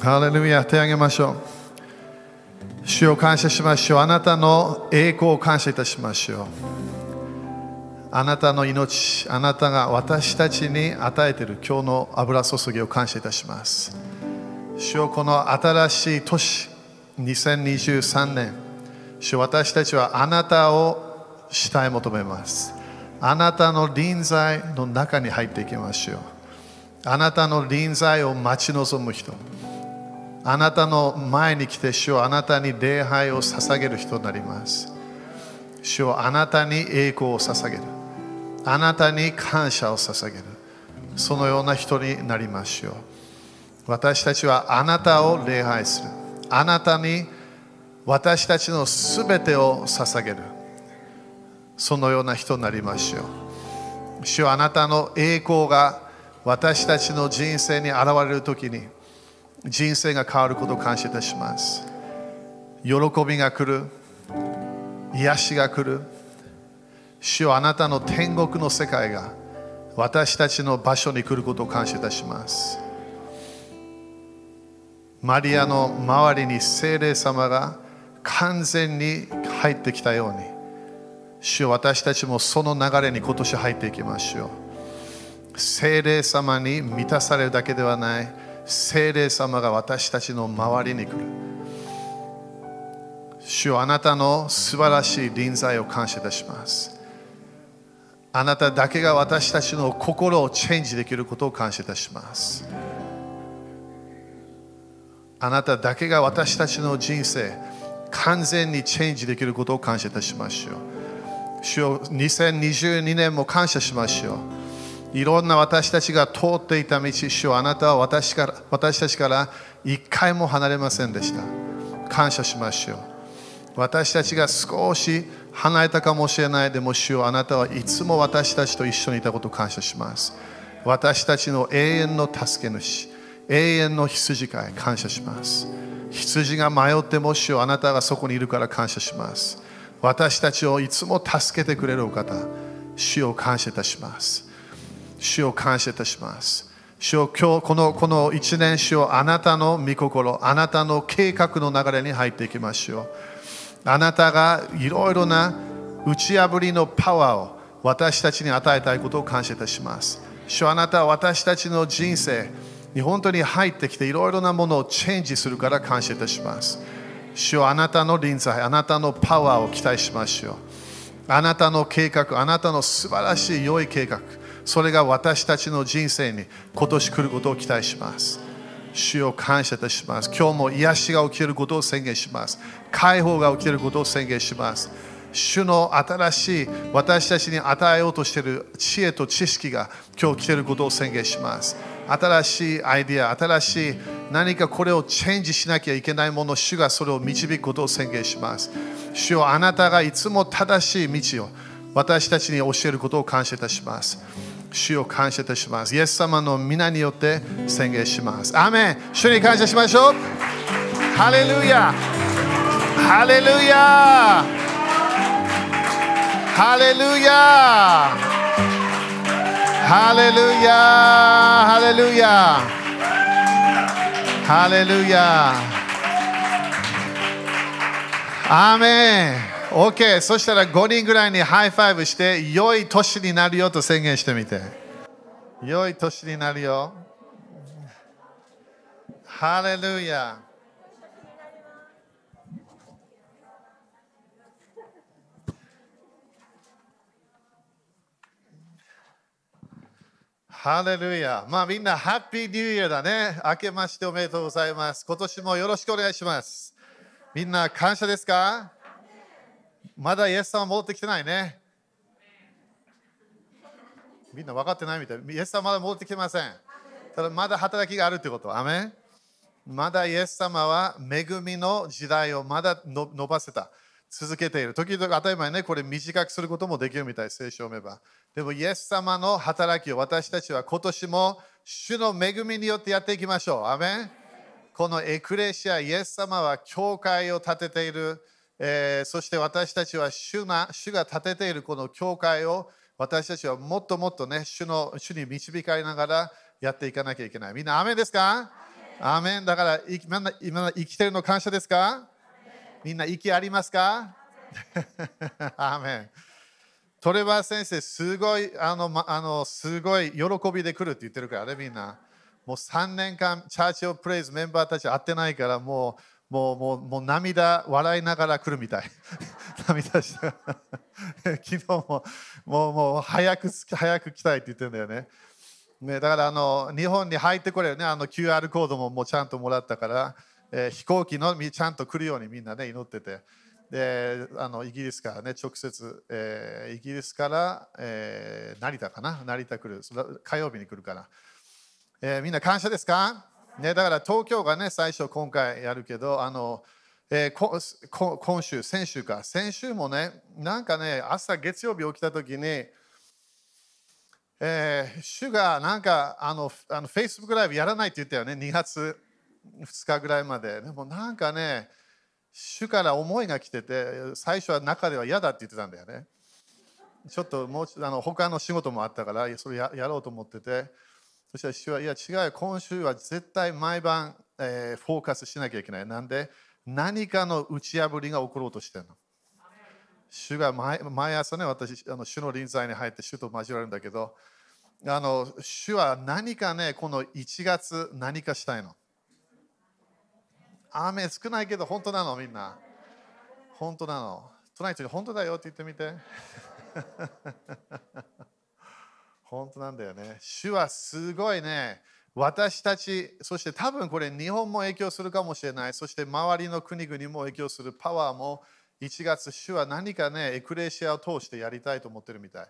ハレルヤ手を挙げましょう。主を感謝しましょう。あなたの栄光を感謝いたしましょう。あなたの命あなたが私たちに与えている今日の油注ぎを感謝いたします。主よこの新しい年2023年主私たちはあなたを慕い求めます。あなたの臨在の中に入っていきましょう。あなたの臨在を待ち望む人。あなたの前に来て主をあなたに礼拝を捧げる人になります。主をあなたに栄光を捧げる。あなたに感謝を捧げる。そのような人になりましょう。私たちはあなたを礼拝する。あなたに私たちのすべてを捧げる。そのような人になりましょう。主はあなたの栄光が私たちの人生に現れるときに人生が変わることを感謝いたします。喜びが来る。癒しが来る。主はあなたの天国の世界が私たちの場所に来ることを感謝いたします。マリアの周りに精霊様が完全に入ってきたように主よ私たちもその流れに今年入っていきましょう。精霊様に満たされるだけではない。精霊様が私たちの周りに来る。主よあなたの素晴らしい臨在を感謝いたします。あなただけが私たちの心をチェンジできることを感謝いたします。あなただけが私たちの人生完全にチェンジできることを感謝いたしましょう主よ2022年も感謝しましょういろんな私たちが通っていた道主よあなたは私から私たちから一回も離れませんでした。感謝しましょう。私たちが少し離れたかもしれないでも主よあなたはいつも私たちと一緒にいたことを感謝します。私たちの永遠の助け主永遠の羊飼い感謝します。羊が迷っても主よあなたがそこにいるから感謝します。私たちをいつも助けてくれるお方主を感謝いたします。主を感謝いたします。主を今日このこの一年主をあなたの御心あなたの計画の流れに入っていきましょうあなたがいろいろな打ち破りのパワーを私たちに与えたいことを感謝いたします。主あなたは私たちの人生に本当に入ってきていろいろなものをチェンジするから感謝いたします。主はあなたの臨在あなたのパワーを期待しましょうあなたの計画あなたの素晴らしい良い計画それが私たちの人生に今年来ることを期待します。主を感謝いたします。今日も癒しが起きることを宣言します。解放が起きることを宣言します。主の新しい私たちに与えようとしている知恵と知識が今日来ていることを宣言します。新しいアイディア新しい何かこれをチェンジしなきゃいけないもの主がそれを導くことを宣言します。主よあなたがいつも正しい道を私たちに教えることを感謝いたします。主を感謝いたします。イエス様の皆によって宣言します。アメン。主に感謝しましょう。ハレルヤ。ハレルヤ。ハレルヤ。ハレルヤ。ハレルヤ。ハレルヤ。アメン。OK そしたら5人ぐらいに high five して良い年になるよと宣言してみて良い年になるよハレルヤハレルヤ。まあみんな、ハッピーニューイヤーだね。明けましておめでとうございます。今年もよろしくお願いします。みんな、感謝ですか？まだイエス様戻ってきてないね。みんな分かってないみたい。イエス様まだ戻ってきてません。ただまだ働きがあるってこと。アメンまだイエス様は恵みの時代をまだ伸ばせた。続けている。時々当たり前ね、これ短くすることもできるみたい、聖書を読めば。でも、イエス様の働きを私たちは今年も主の恵みによってやっていきましょう。アメンこのエクレシア、イエス様は教会を建てている。えー、そして私たちは主な主が建てているこの教会を私たちはもっともっとね主の主に導かれながらやっていかなきゃいけない。みんな、雨ですか？アメン。だからみんな今生きてるの感謝ですか？みんな息ありますか？アメン。トレバー先生、すごい、あの、ま、あのすごい喜びで来るって言ってるからね、みんな。もう3年間、チャーチオプレイズメンバーたち会ってないから、もう、もう、もう、もう涙、笑いながら来るみたい。涙して。昨日も、もう、もう、早く、早く来たいって言ってるんだよね。ね、だからあの日本に入ってこれるね、あの QR コードももうちゃんともらったから、えー、飛行機のみちゃんと来るようにみんなね祈ってて、であのイギリスからね直接、えー、イギリスから、えー、成田かな。成田来る。火曜日に来るから、えー、みんな感謝ですか、ね、だから東京がね最初今回やるけどあの、えー、今週先週か。先週もねなんかね朝月曜日起きた時に、えー、主がなんかあのあの Facebook ライブやらないって言ったよね。2月2日ぐらいまで。でもなんかね主から思いが来てて最初は中では嫌だって言ってたんだよね。ちょっともうあの他の仕事もあったからそれややろうと思ってて。そしたら主はいや違う今週は絶対毎晩、えー、フォーカスしなきゃいけないなんで？何かの打ち破りが起ころうとしてるの主が毎毎朝ね私あの主の臨在に入って主と交わるんだけどあの主は何かねこの1月何かしたいの雨少ないけど本当なの？みんな。本当なの。隣人に本当だよって言ってみて。本当なんだよね。主はすごいね。私たち、そして多分これ日本も影響するかもしれない。そして周りの国々も影響するパワーも1月、主は何かね、エクレシアを通してやりたいと思ってるみたい。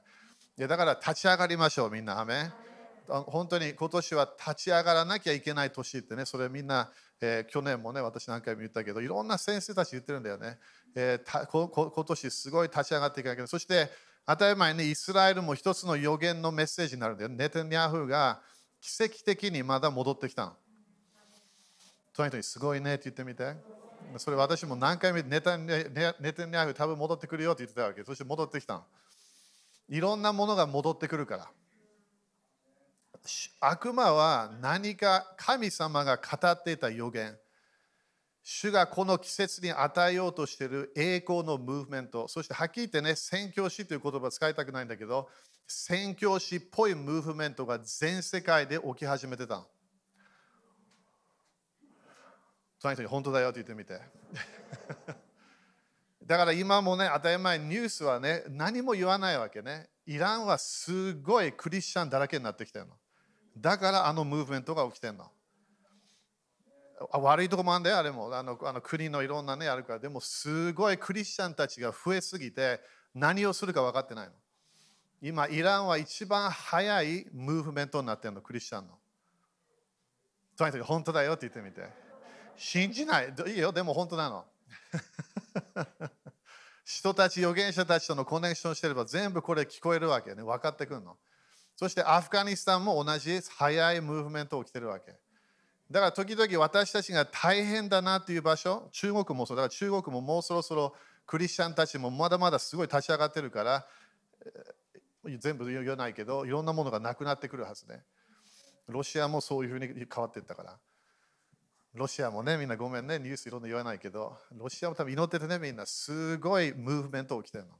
いやだから立ち上がりましょう、みんな。アメ本当に今年は立ち上がらなきゃいけない年ってね、それみんなえー、去年もね、私何回も言ったけど、いろんな先生たち言ってるんだよね。えー、ここ今年すごい立ち上がっていかなきゃいけない。そして、当たり前にイスラエルも一つの予言のメッセージになるんだよ。ネテニヤフが奇跡的にまだ戻ってきたの。とにかくすごいねって言ってみて。それ私も何回もネタネテニヤフ多分戻ってくるよって言ってたわけ。そして戻ってきたの。いろんなものが戻ってくるから。悪魔は何か神様が語っていた予言主がこの季節に与えようとしている栄光のムーブメントそしてはっきり言ってね宣教師という言葉使いたくないんだけど宣教師っぽいムーブメントが全世界で起き始めてた隣人に本当だよって言ってみて。だから今もね当たり前ニュースはね何も言わないわけね。イランはすごいクリスチャンだらけになってきてるの。だからあのムーブメントが起きてるの。悪いとこもあるんだよ、あれも。あのあの国のいろんなね、あるから。でも、すごいクリスチャンたちが増えすぎて、何をするか分かってないの。今、イランは一番早いムーブメントになってるの、クリスチャンの。とにかく本当だよって言ってみて。信じない。いいよ、でも本当なの。人たち、預言者たちとのコネクションしてれば全部これ聞こえるわけね。分かってくるの。そしてアフガニスタンも同じ早いムーブメント起きてるわけ。だから時々私たちが大変だなという場所、中国もそう、だから中国ももうそろそろクリスチャンたちもまだまだすごい立ち上がってるから、全部言わないけど、いろんなものがなくなってくるはずね。ロシアもそういうふうに変わっていったから。ロシアもね、みんなごめんね、ニュースいろんな言わないけど、ロシアも多分祈っててね、みんなすごいムーブメント起きてるの。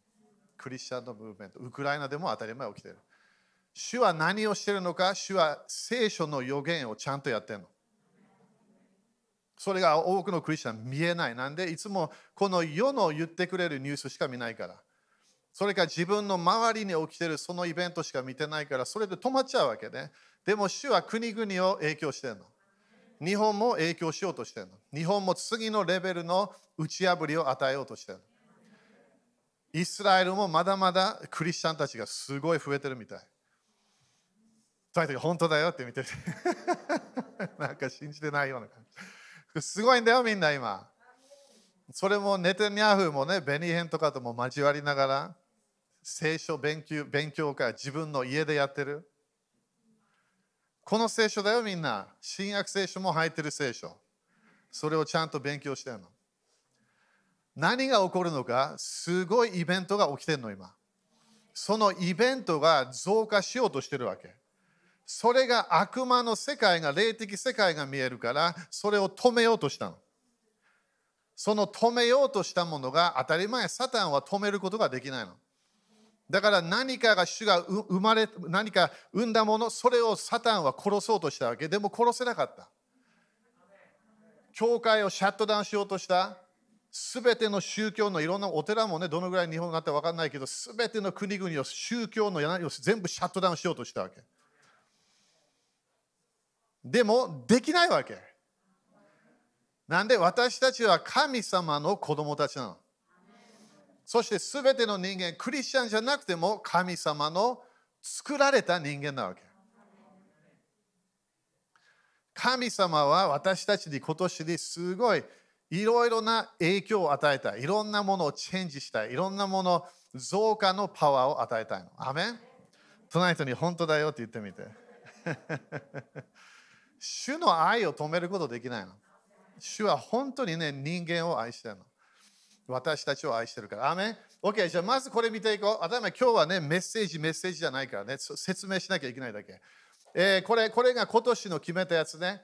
クリスチャンのムーブメント。ウクライナでも当たり前起きてる。主は何をしてるのか？主は聖書の予言をちゃんとやってるの。それが多くのクリスチャン見えない。なんでいつもこの世の言ってくれるニュースしか見ないから。それか自分の周りに起きてるそのイベントしか見てないから、それで止まっちゃうわけね。でも主は国々を影響してるの。日本も影響しようとしてるの。日本も次のレベルの打ち破りを与えようとしてるの。イスラエルもまだまだクリスチャンたちがすごい増えてるみたい。その時本当だよって見てて なんか信じてないような感じすごいんだよみんな今。それもネテニヤフもねベニヘンとかとも交わりながら聖書勉強勉強会自分の家でやってる。この聖書だよみんな。新約聖書も入ってる聖書。それをちゃんと勉強してるの。何が起こるのかすごいイベントが起きてるの今。そのイベントが増加しようとしてるわけ。それが悪魔の世界が、霊的世界が見えるから、それを止めようとしたの。その止めようとしたものが当たり前、サタンは止めることができないの。だから何かが主が生まれ、何か生んだもの、それをサタンは殺そうとしたわけ。でも殺せなかった。教会をシャットダウンしようとした。すべての宗教のいろんなお寺もね、どのぐらい日本があって分かんないけど、すべての国々を宗教の柳を全部シャットダウンしようとしたわけ。でも、できないわけ。なんで私たちは神様の子供たちなの。そして全ての人間、クリスチャンじゃなくても神様の作られた人間なわけ。神様は私たちに今年ですごいいろいろな影響を与えたい。いろんなものをチェンジしたい。いろんなもの、増加のパワーを与えたいの。アメン隣人に本当だよって言ってみて。主の愛を止めることできないの。主は本当にね、人間を愛してるの。私たちを愛してるから。アメン ?OK、じゃあまずこれ見ていこう。頭今日はね、メッセージ、メッセージじゃないからね、説明しなきゃいけないだけ。えー、これこれが今年の決めたやつね。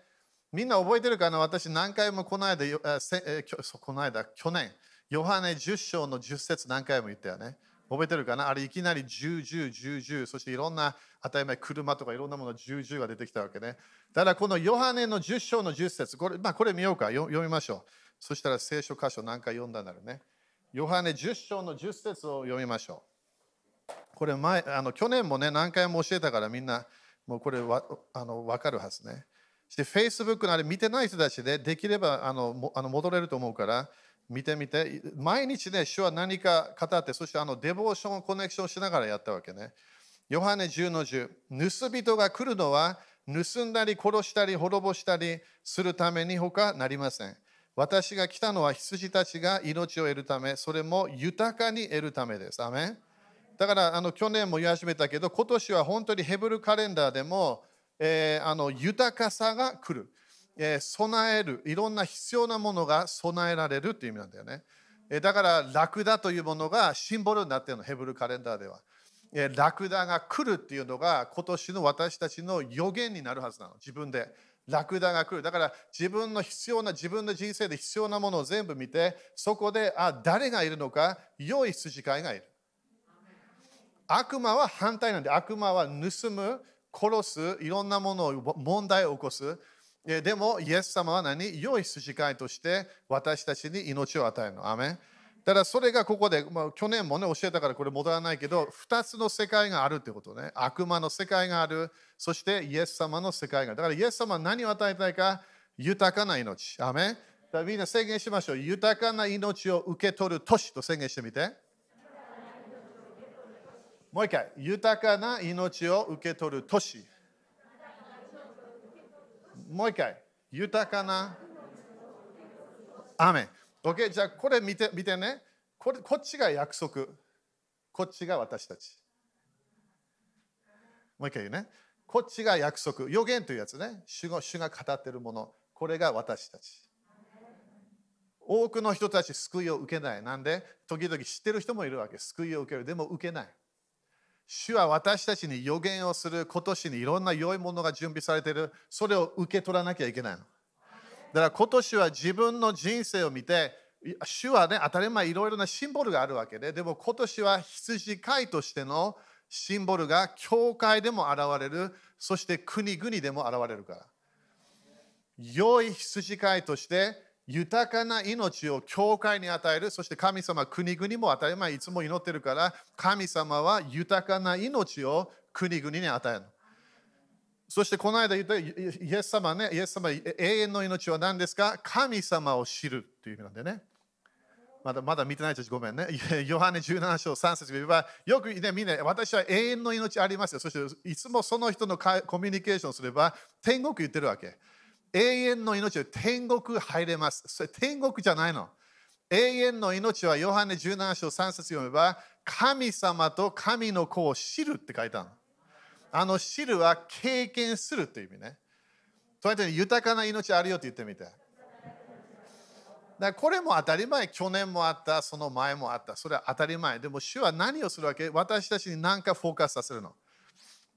みんな覚えてるかな？私何回もこの間、えー、この間、去年、ヨハネ10章の10節何回も言ったよね。覚えてるかな？あれいきなり10、10、10、10、そしていろんな当たり前、車とかいろんなもの10、10が出てきたわけね。ただこのヨハネの10章の10節これ,、まあ、これ見ようか読みましょう。そしたら聖書箇所何回読んだんだろうね。ヨハネ10章の10節を読みましょう。これ前、あの去年もね、何回も教えたからみんなもうこれわあの分かるはずね。そして Facebook のあれ見てない人たちでできればあのあの戻れると思うから見てみて。毎日ね、主は何か語って、そしてあのデボーションをコネクションしながらやったわけね。ヨハネ10の10。盗人が来るのは盗んだり殺したり滅ぼしたりするために他なりません。私が来たのは羊たちが命を得るため、それも豊かに得るためです。アメンだからあの去年も言い始めたけど、今年は本当にヘブルカレンダーでも、えー、あの豊かさが来る。えー、備える、いろんな必要なものが備えられるという意味なんだよね。えー、だから、ラクダというものがシンボルになっているの、ヘブルカレンダーでは。えー、ラクダが来るっていうのが今年の私たちの予言になるはずなの、自分で。ラクダが来る。だから自分の必要な、自分の人生で必要なものを全部見て、そこで、あ、誰がいるのか、良い羊飼いがいる。悪魔は反対なんで、悪魔は盗む、殺す、いろんなものを問題を起こす。でも、イエス様は何？良い筋交いとして私たちに命を与えるの。アメン。だそれがここで、まあ、去年もね教えたからこれ戻らないけど2つの世界があるってことね。悪魔の世界がある。そしてイエス様の世界がある。だからイエス様は何を与えたいか？豊かな命。アメだからみんな宣言しましょう。豊かな命を受け取る年と宣言してみて。もう一回。豊かな命を受け取る年もう一回。豊かな。アメン。OK、じゃあこれ見て見てね。これこっちが約束。こっちが私たち。もう一回言うね。こっちが約束。予言というやつね。主が主が語っているもの。これが私たち。多くの人たち救いを受けない。なんで？時々知ってる人もいるわけ。救いを受ける。でも受けない。主は私たちに予言をする今年にいろんな良いものが準備されている。それを受け取らなきゃいけないの。だから今年は自分の人生を見て、主はね、当たり前いろいろなシンボルがあるわけで、でも今年は羊飼いとしてのシンボルが教会でも現れる、そして国々でも現れるから。良い羊飼いとして豊かな命を教会に与える。そして神様、国々も当たり前いつも祈ってるから、神様は豊かな命を国々に与える。そしてこの間言ったイエス様ね、イエス様、永遠の命は何ですか？神様を知るという意味なんでね。まだまだ見てない人ごめんね。ヨハネ17章3節言えば、よくね、みんな、私は永遠の命ありますよ。そしていつもその人のコミュニケーションすれば、天国言ってるわけ。永遠の命は天国入れます。それ天国じゃないの。永遠の命はヨハネ17章3節読めば、神様と神の子を知るって書いてあるの。あの知るは経験するっていう意味ね。そうやって豊かな命あるよって言ってみて。だこれも当たり前、去年もあった、その前もあった、それは当たり前。でも主は何をするわけ？私たちに何かフォーカスさせるの。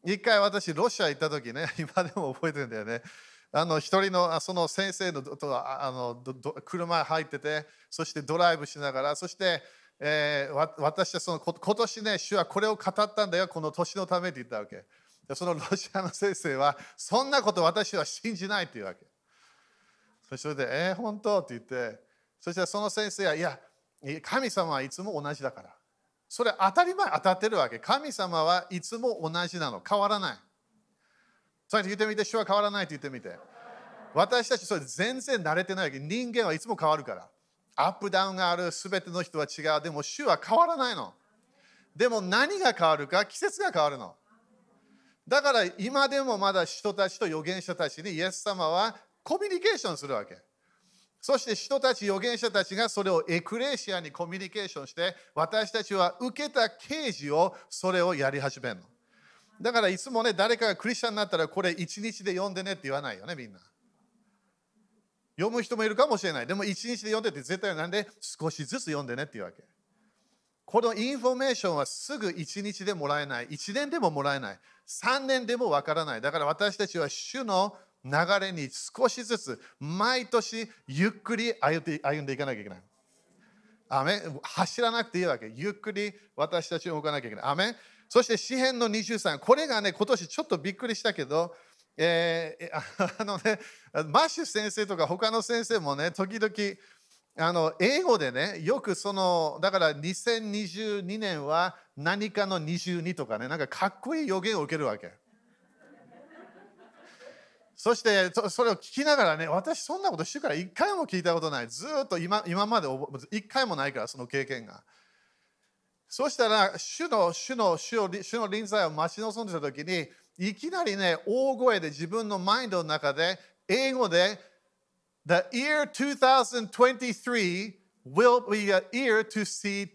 一回私、ロシア行った時ね、今でも覚えてるんだよね。あの一人のその先生のとあの車入ってて、そしてドライブしながら、そして、えー、私はその今年ね、主はこれを語ったんだよ、この年のためって言ったわけ。そのロシアの先生は、そんなこと私は信じないっていうわけ。それで、えー、本当って言って、そしたらその先生は、いや、神様はいつも同じだから。それ当たり前当たってるわけ。神様はいつも同じなの。変わらない。それ言ってみて、主は変わらないって言ってみて。私たちそれ全然慣れてないわけ。人間はいつも変わるから。アップダウンがある、すべての人は違う。でも主は変わらないの。でも何が変わるか、季節が変わるの。だから今でもまだ人たちと預言者たちにイエス様はコミュニケーションするわけ。そして人たち、預言者たちがそれをエクレシアにコミュニケーションして、私たちは受けた刑事をそれをやり始めるの。だからいつもね、誰かがクリスチャンになったらこれ一日で読んでねって言わないよね、みんな。読む人もいるかもしれない。でも一日で読んでって絶対なんで少しずつ読んでねっていうわけ。このインフォメーションはすぐ一日でもらえない。一年でももらえない。三年でもわからない。だから私たちは主の流れに少しずつ毎年ゆっくり歩んでいかなきゃいけない。アーメン。走らなくていいわけ。ゆっくり私たちを動かなきゃいけない。アーメン。そして詩篇の23。これがね、今年ちょっとびっくりしたけど、えー、あのね、マッシュ先生とか他の先生もね、時々、あの英語でね、よくその、だから2022年は何かの22とかね、なんかかっこいい予言を受けるわけ。そしてそれを聞きながらね、私そんなことしてから一回も聞いたことない。ずっと今今まで一回もないから、その経験が。そしたら、主の主の主の主の臨在を待ち望んでた時に、いきなりね、大声で自分のマインドの中で、英語で、The year 2023 will be a year to see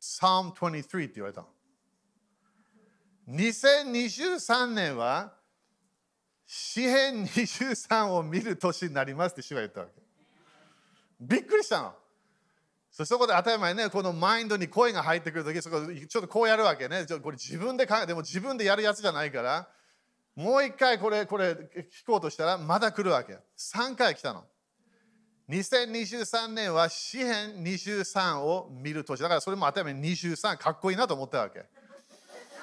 Psalm 23って言われた。2023年は詩篇23を見る年になりますって主が言ったわけ。びっくりしたの。そこで当たり前ね、このマインドに声が入ってくるとき、そこちょっとこうやるわけね。これ自分で考えでも自分でやるやつじゃないから、もう一回これ、これ聞こうとしたら、まだ来るわけ。3回来たの。2023年は詩篇23を見る年。だからそれも当たり前23かっこいいなと思ったわけ。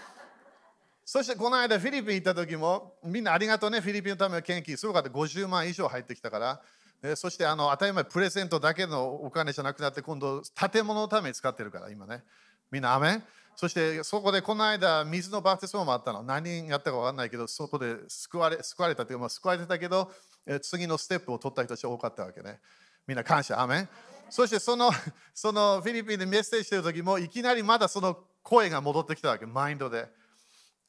そしてこの間フィリピン行った時もみんなありがとうね、フィリピンのための献金すごかった50万以上入ってきたから、えそしてあの当たり前プレゼントだけのお金じゃなくなって今度建物のために使ってるから今ね。みんなアメそしてそこでこの間水のバプテスマもあったの。何人やったか分かんないけどそこで救われ救われたというか、救われてたけど次のステップを取った人たち多かったわけね。みんな感謝。アメそしてその そのフィリピンでメッセージしてる時もいきなりまだその声が戻ってきたわけ。マインドで。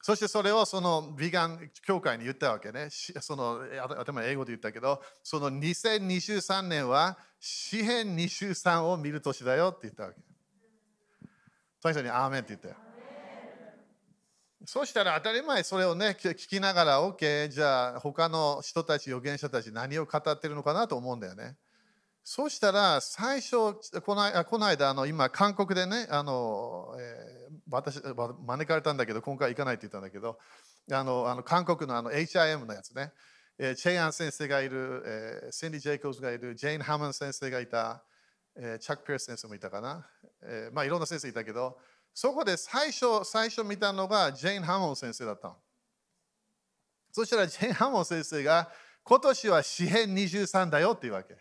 そしてそれをそのビガン協会に言ったわけね。その頭英語で言ったけど、その2023年は詩編23を見る年だよって言ったわけ。最初にアーメンって言ったよ。そしたら当たり前それをね聞きながら OK じゃあ他の人たち預言者たち何を語ってるのかなと思うんだよね。そうしたら最初このこの間あの今韓国でねあの、私招かれたんだけど今回行かないって言ったんだけどあのあの韓国のあの HIM のやつね、えー、チェイアン先生がいる、えー、センディ・ジェイコブズがいるジェイン・ハマン先生がいた、えー、チャック・ピアス先生もいたかな、えー、まあいろんな先生いたけどそこで最初最初見たのがジェイン・ハモン先生だったの。そしたらジェイン・ハモン先生が今年は詩編23だよっていうわけ。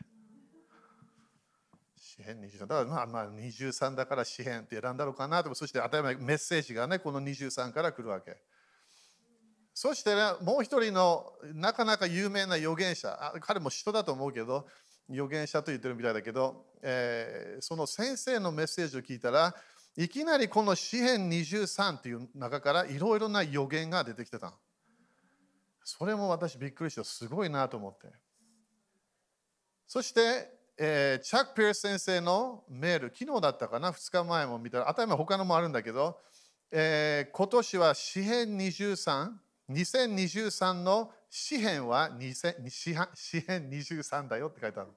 詩編23だからまあまあ23だから詩編って選んだのかなと。そして当たり前メッセージがねこの23から来るわけ。そして、ね、もう一人のなかなか有名な預言者。彼も人だと思うけど預言者と言ってるみたいだけど、えー、その先生のメッセージを聞いたらいきなりこの詩編23っていう中からいろいろな予言が出てきてたそれも私びっくりしてすごいなと思って。そしてえー、チャック・ピアス先生のメール、昨日だったかな、2日前も見たら、頭他のもあるんだけど、えー、今年は詩編23、2023の詩編は詩編23だよって書いてある。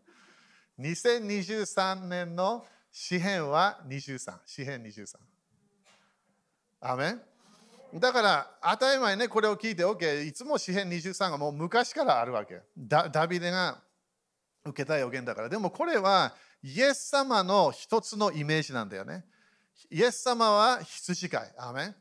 2023年の詩編は23。詩編23。アメン？だから当たり前ね、これを聞いて OK、いつも詩編23がもう昔からあるわけ。ダダビデが受けた予言だから。でもこれはイエス様の一つのイメージなんだよね。イエス様は羊飼い。アーメン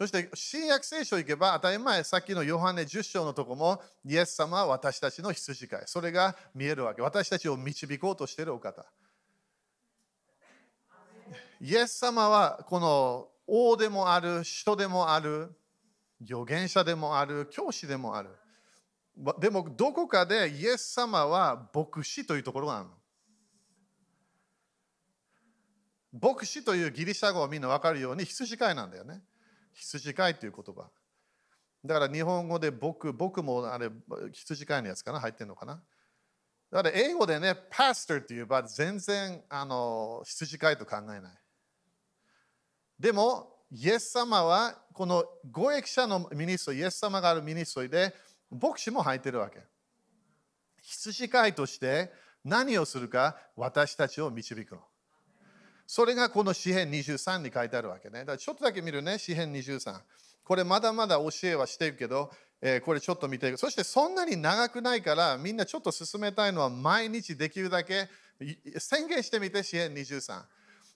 そして、新約聖書行けば、当たり前、さっきのヨハネ10章のとこも、イエス様は私たちの羊飼い。それが見えるわけ。私たちを導こうとしているお方。イエス様は、この王でもある、人でもある、預言者でもある、教師でもある。でも、どこかでイエス様は牧師というところがあるの。牧師というギリシャ語をみんな分かるように羊飼いなんだよね。羊飼いという言葉。だから日本語で僕、僕もあれ羊飼いのやつかな？入ってるのかな？だから英語でね、パスターって言えば全然あの羊飼いと考えない。でも、イエス様はこの語益者のミニストイエス様があるミニストで牧師も入ってるわけ。羊飼いとして何をするか私たちを導くの。それがこの詩編23に書いてあるわけね。だからちょっとだけ見るね、詩編23。これまだまだ教えはしてるけど、えー、これちょっと見てそしてそんなに長くないからみんなちょっと進めたいのは毎日できるだけ宣言してみて、詩編23。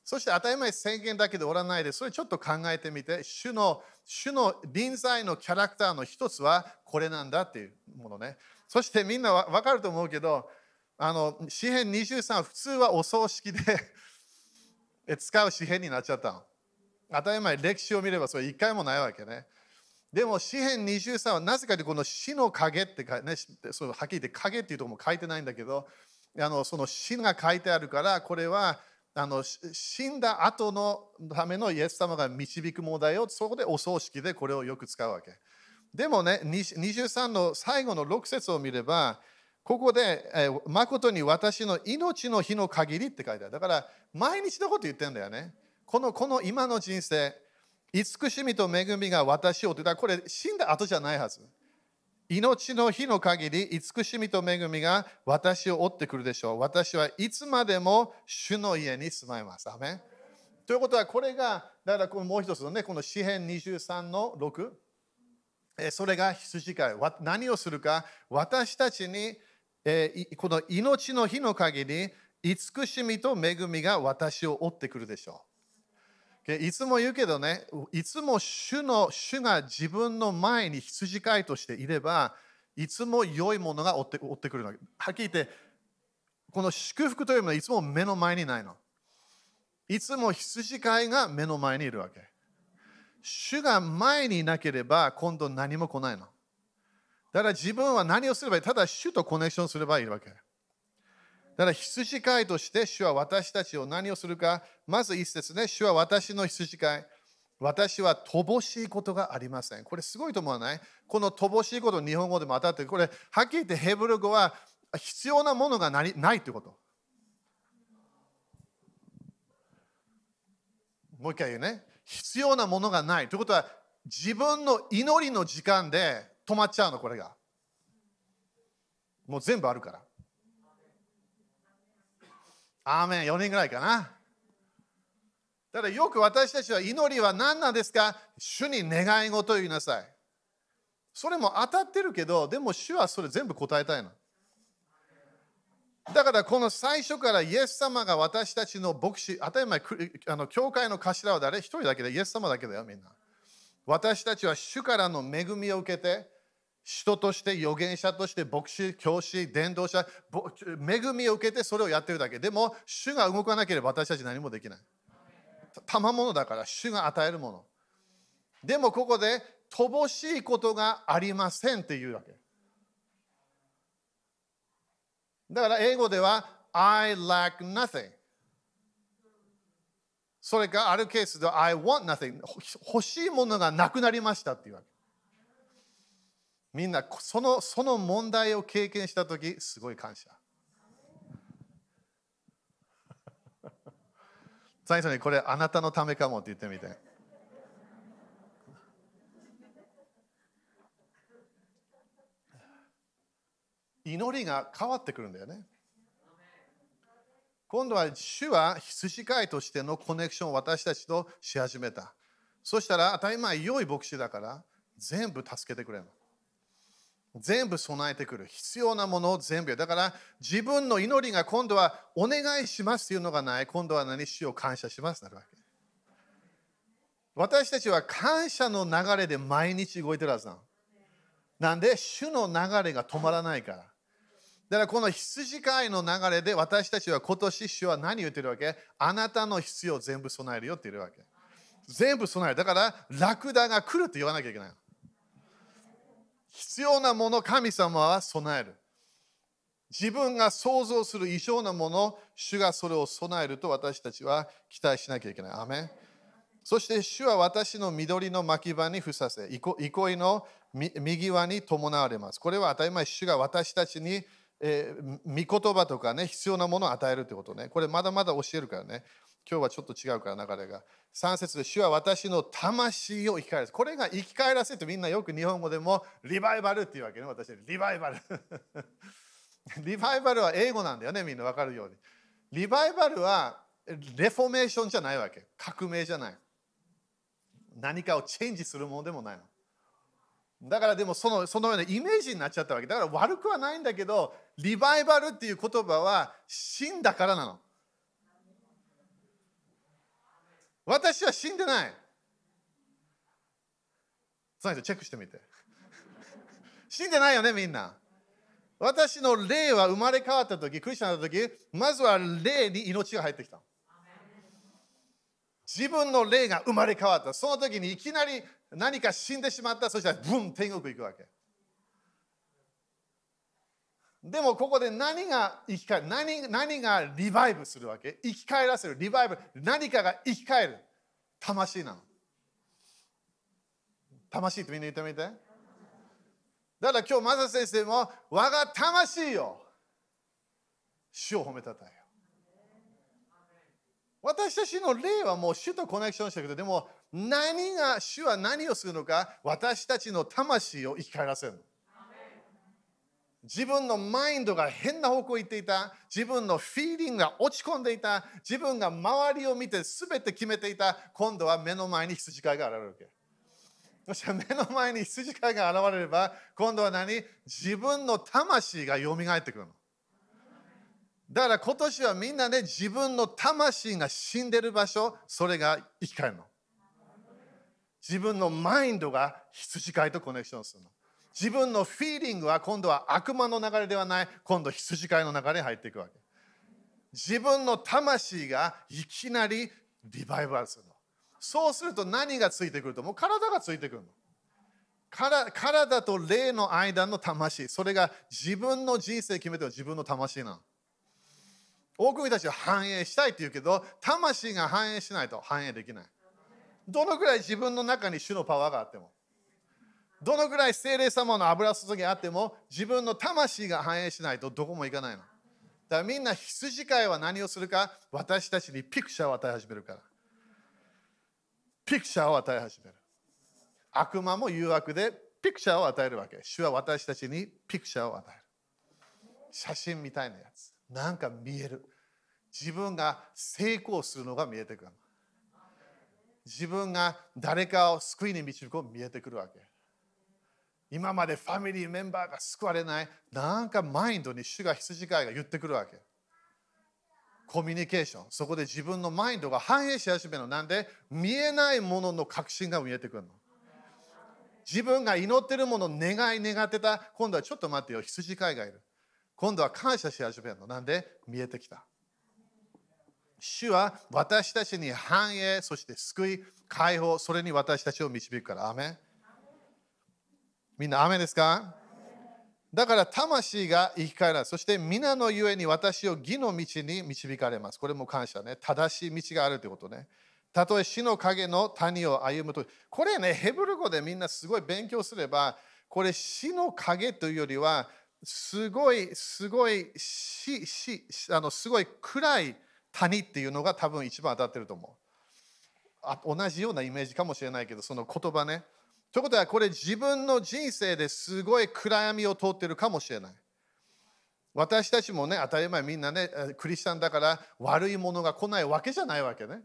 そして当たり前宣言だけでおらないで、それちょっと考えてみて、主の主の臨在のキャラクターの一つはこれなんだっていうものね。そしてみんなわかると思うけど、あの詩編23、普通はお葬式で 使う詩篇になっちゃったの。当たり前、歴史を見ればそれ一回もないわけね。でも、詩篇23はなぜかというと、この死の影ってね、そうはっきり言って影っていうところも書いてないんだけど、あのその死が書いてあるから、これはあの死んだ後のためのイエス様が導くものだよ。そこでお葬式でこれをよく使うわけ。でもね、23の最後の6節を見れば、ここで、えー、誠に私の命の日の限りって書いてある。だから、毎日のこと言ってんだよね。このこの今の人生、慈しみと恵みが私をって、これ死んだ後じゃないはず。命の日の限り、慈しみと恵みが私を追ってくるでしょう。私はいつまでも主の家に住まいます。アメということは、これが、だからこのもう一つのね、この詩編23の6。それが羊飼い。何をするか、私たちにえ、この命の日の限り、慈しみと恵みが私を追ってくるでしょう。いつも言うけどね、いつも主の主が自分の前に羊飼いとしていれば、いつも良いものが追って追ってくるの。はっきり言って、この祝福というものはいつも目の前にないの。いつも羊飼いが目の前にいるわけ。主が前にいなければ今度何も来ないの。だから自分は何をすればいい？ただ主とコネクションすればいいわけ。だ羊飼いとして主は私たちを何をするか。まず一節ね、主は私の羊飼い。私は乏しいことがありません。これすごいと思わない？この乏しいこと日本語でも当たってる。これはっきり言ってヘブル語は必要なものがないということ。もう一回言うね。必要なものがない。ということは自分の祈りの時間で止まっちゃうの、これが。もう全部あるから。アーメン、4人ぐらいかな。ただよく私たちは祈りは何なんですか？主に願い事を言いなさい。それも当たってるけど、でも主はそれ全部答えたいの。だからこの最初からイエス様が私たちの牧師、当たり前、あの教会の頭は誰？一人だけでイエス様だけだよ、みんな。私たちは主からの恵みを受けて、人として預言者として牧師、教師、伝道者、恵みを受けてそれをやってるだけ。でも、主が動かなければ私たち何もできない。賜物だから主が与えるもの。でもここで乏しいことがありませんっていうわけ。だから英語では I lack nothing。それかあるケースでは I want nothing。欲しいものがなくなりましたっていうわけ。みんなそのその問題を経験したとき、すごい感謝。最初にこれあなたのためかもって言ってみて。祈りが変わってくるんだよね。今度は主は羊飼いとしてのコネクションを私たちとし始めた。そしたら当たり前良い牧師だから全部助けてくれるの。全部備えてくる。必要なものを全部。だから自分の祈りが今度はお願いしますというのがない。今度は何しよう感謝しますなるわけ。私たちは感謝の流れで毎日動いてるはずなの。なんで主の流れが止まらないから。だからこの羊飼いの流れで私たちは今年主は何言ってるわけ？あなたの必要を全部備えるよって言うわけ。全部備える。だからラクダが来るって言わなきゃいけないの。必要なもの、神様は備える。自分が想像する異常なもの、主がそれを備えると私たちは期待しなきゃいけない。アメそして主は私の緑の牧場にふさせ、憩いの右輪に伴われます。これは当たり前、主が私たちに、えー、御言葉とかね、必要なものを与えるってことね。これまだまだ教えるからね。今日はちょっと違うから流れが。3節で主は私の魂を生き返らせこれが生き返らせってみんなよく日本語でもリバイバルっていうわけね。私リバイバル。リバイバルは英語なんだよね、みんなわかるように。リバイバルはレフォーメーションじゃないわけ。革命じゃない。何かをチェンジするものでもないの。だからでもそのそのようなイメージになっちゃったわけ。だから悪くはないんだけど、リバイバルっていう言葉は死んだからなの。私は死んでない。その人チェックしてみて。死んでないよね、みんな。私の霊は生まれ変わった時、クリスチャンになった時、まずは霊に命が入ってきた。自分の霊が生まれ変わった。その時にいきなり何か死んでしまった。そしたら、ブン、天国行くわけ。でもここで何が生き返る何何がリバイブするわけ？生き返らせる。リバイブ。何かが生き返る。魂なの。魂ってみんな言ってみて。だから今日マザ先生も我が魂よ。主を褒めたたえよ。私たちの霊はもう主とコネクションしたけど、でも何が、主は何をするのか、私たちの魂を生き返らせるの。自分のマインドが変な方向行っていた。自分のフィーリングが落ち込んでいた。自分が周りを見て全て決めていた。今度は目の前に羊飼いが現れるわけ。そして目の前に羊飼いが現れれば、今度は何？自分の魂が蘇ってくるの。だから今年はみんなね、自分の魂が死んでる場所、それが生き返るの。自分のマインドが羊飼いとコネクションするの。自分のフィーリングは今度は悪魔の流れではない、今度羊飼いの流れに入っていくわけ。自分の魂がいきなりリバイバルするの。そうすると何がついてくるともう？体がついてくるの。体と霊の間の魂、それが自分の人生決めてる自分の魂なの。多くの人たちは反映したいって言うけど、魂が反映しないと反映できない。どのくらい自分の中に主のパワーがあっても。どのぐらい精霊様の油注ぎあっても自分の魂が反映しないとどこも行かないの。だからみんな羊飼いは何をするか私たちにピクチャーを与え始めるから。ピクチャーを与え始める。悪魔も誘惑でピクチャーを与えるわけ。主は私たちにピクチャーを与える。写真みたいなやつ。なんか見える。自分が成功するのが見えてくる。自分が誰かを救いに導くのが見えてくるわけ。今までファミリーメンバーが救われないなんかマインドに主が羊飼いが言ってくるわけ。コミュニケーション。そこで自分のマインドが反映し始めるの。なんで？見えないものの確信が見えてくるの。自分が祈ってるもの願い願ってた。今度はちょっと待ってよ。羊飼いがいる。今度は感謝し始めるの。なんで？見えてきた。主は私たちに繁栄そして救い解放それに私たちを導くから。アメン。みんな雨ですか？だから魂が生き返らず、そして皆のゆえに私を義の道に導かれます。これも感謝ね。正しい道があるということね。たとえ死の影の谷を歩むと。これね、ヘブル語でみんなすごい勉強すれば、これ死の影というよりは、すごい、すごい、ししあのすごい暗い谷っていうのが多分一番当たってると思う。あ同じようなイメージかもしれないけど、その言葉ね。ということはこれ自分の人生ですごい暗闇を通ってるかもしれない。私たちもね、当たり前みんなね、クリスチャンだから悪いものが来ないわけじゃないわけね。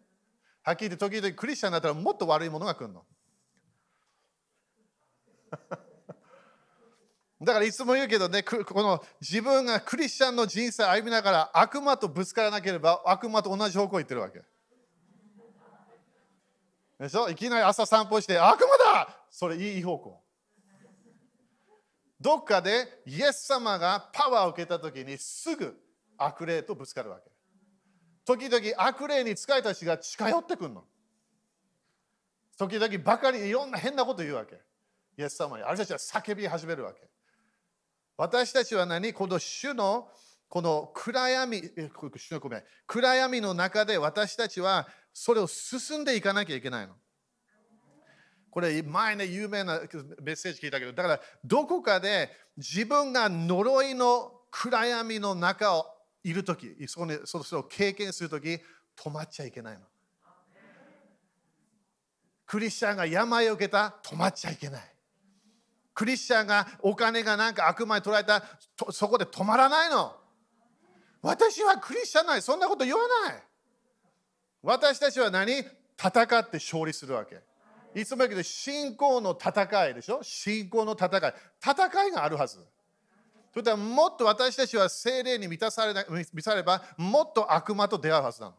はっきり言って時々クリスチャンだったらもっと悪いものが来るの。だからいつも言うけどね、この自分がクリスチャンの人生を歩みながら悪魔とぶつからなければ悪魔と同じ方向に行ってるわけ。でしょ？いきなり朝散歩して悪魔だそれいい方向。どっかでイエス様がパワーを受けたときにすぐ悪霊とぶつかるわけ。時々悪霊に使えた人が近寄ってくるの。時々ばかりいろんな変なこと言うわけ。イエス様に。あれたちは叫び始めるわけ。私たちは何？この主のこの暗闇暗闇の中で私たちはそれを進んでいかなきゃいけないの。これ前ね有名なメッセージ聞いたけどだからどこかで自分が呪いの暗闇の中をいるときそれを経験するとき止まっちゃいけないの。クリスチャンが病を受けた止まっちゃいけない。クリスチャンがお金がなんか悪魔に取られたそこで止まらないの。私はクリスチャンないそんなこと言わない。私たちは何？戦って勝利するわけ。いつも言うけど信仰の戦いでしょ？信仰の戦い。戦いがあるはず。それはもっと私たちは精霊に満たされな満たればもっと悪魔と出会うはずなの。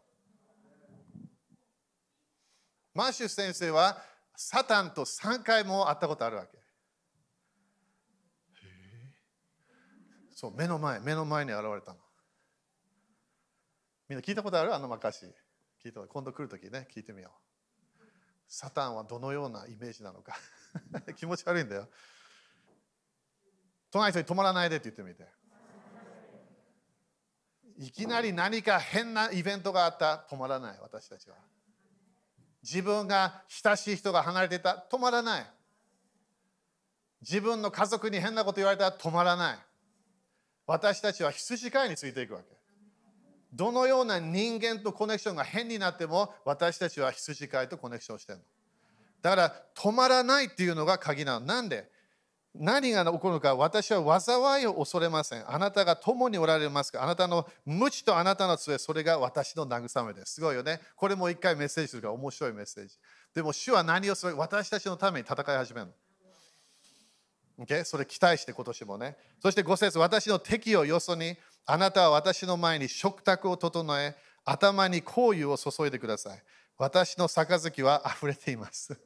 マーシュ先生はサタンと3回も会ったことあるわけ。そう目の前目の前に現れたの。みんな聞いたことある？あの昔。聞いた今度来るときね聞いてみよう。サタンはどのようなイメージなのか 気持ち悪いんだよ。隣人に止まらないでって言ってみて。いきなり何か変なイベントがあった？止まらない私たちは。自分が親しい人が離れていた？止まらない自分の家族に変なこと言われた？ら止まらない私たちは羊飼いについていくわけどのような人間とコネクションが変になっても私たちは羊飼いとコネクションしてるのだから止まらないっていうのが鍵なのなんで？何が起こるか私は災いを恐れません。あなたが共におられますか？あなたの無知とあなたの杖、それが私の慰めです。すごいよね。これも一回メッセージするから面白いメッセージ。でも主は何をする？私たちのために戦い始めるの。Okay? それ期待して今年もね。そして5節私の敵をよそに、あなたは私の前に食卓を整え、頭に香油を注いでください。私の杯は溢れています。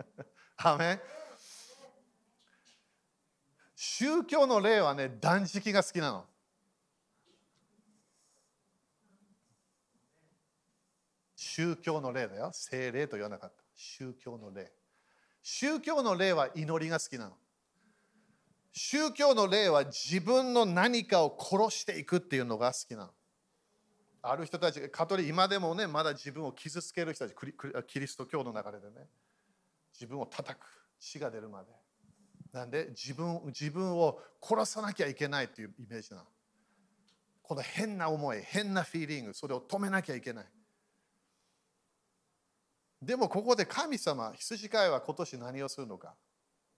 アメ宗教の例はね、断食が好きなの。宗教の例だよ。精霊と言わなかった。宗教の例。宗教の例は祈りが好きなの。宗教の例は自分の何かを殺していくっていうのが好きなの。ある人たち、カトリ今でもね、まだ自分を傷つける人たち、キリスト教の流れでね、自分を叩く、血が出るまで。なんで自分自分を殺さなきゃいけないっていうイメージなの。この変な思い、変なフィーリング、それを止めなきゃいけない。でもここで神様、羊飼いは今年何をするのか。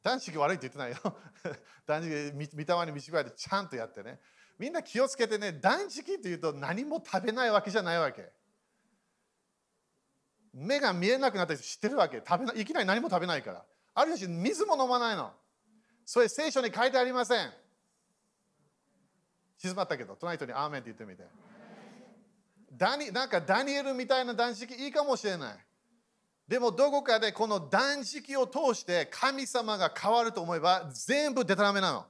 断食悪いって言ってないよ。断食、見た目に導かれてちゃんとやってね。みんな気をつけてね、断食っていうと何も食べないわけじゃないわけ。目が見えなくなった人知ってるわけ。食べないいきなり何も食べないから。ある人水も飲まないの。それ聖書に書いてありません。静まったけど、隣人にアーメンって言ってみて。ダニなんかダニエルみたいな断食いいかもしれない。でもどこかでこの断食を通して神様が変わると思えば全部デタラメなの。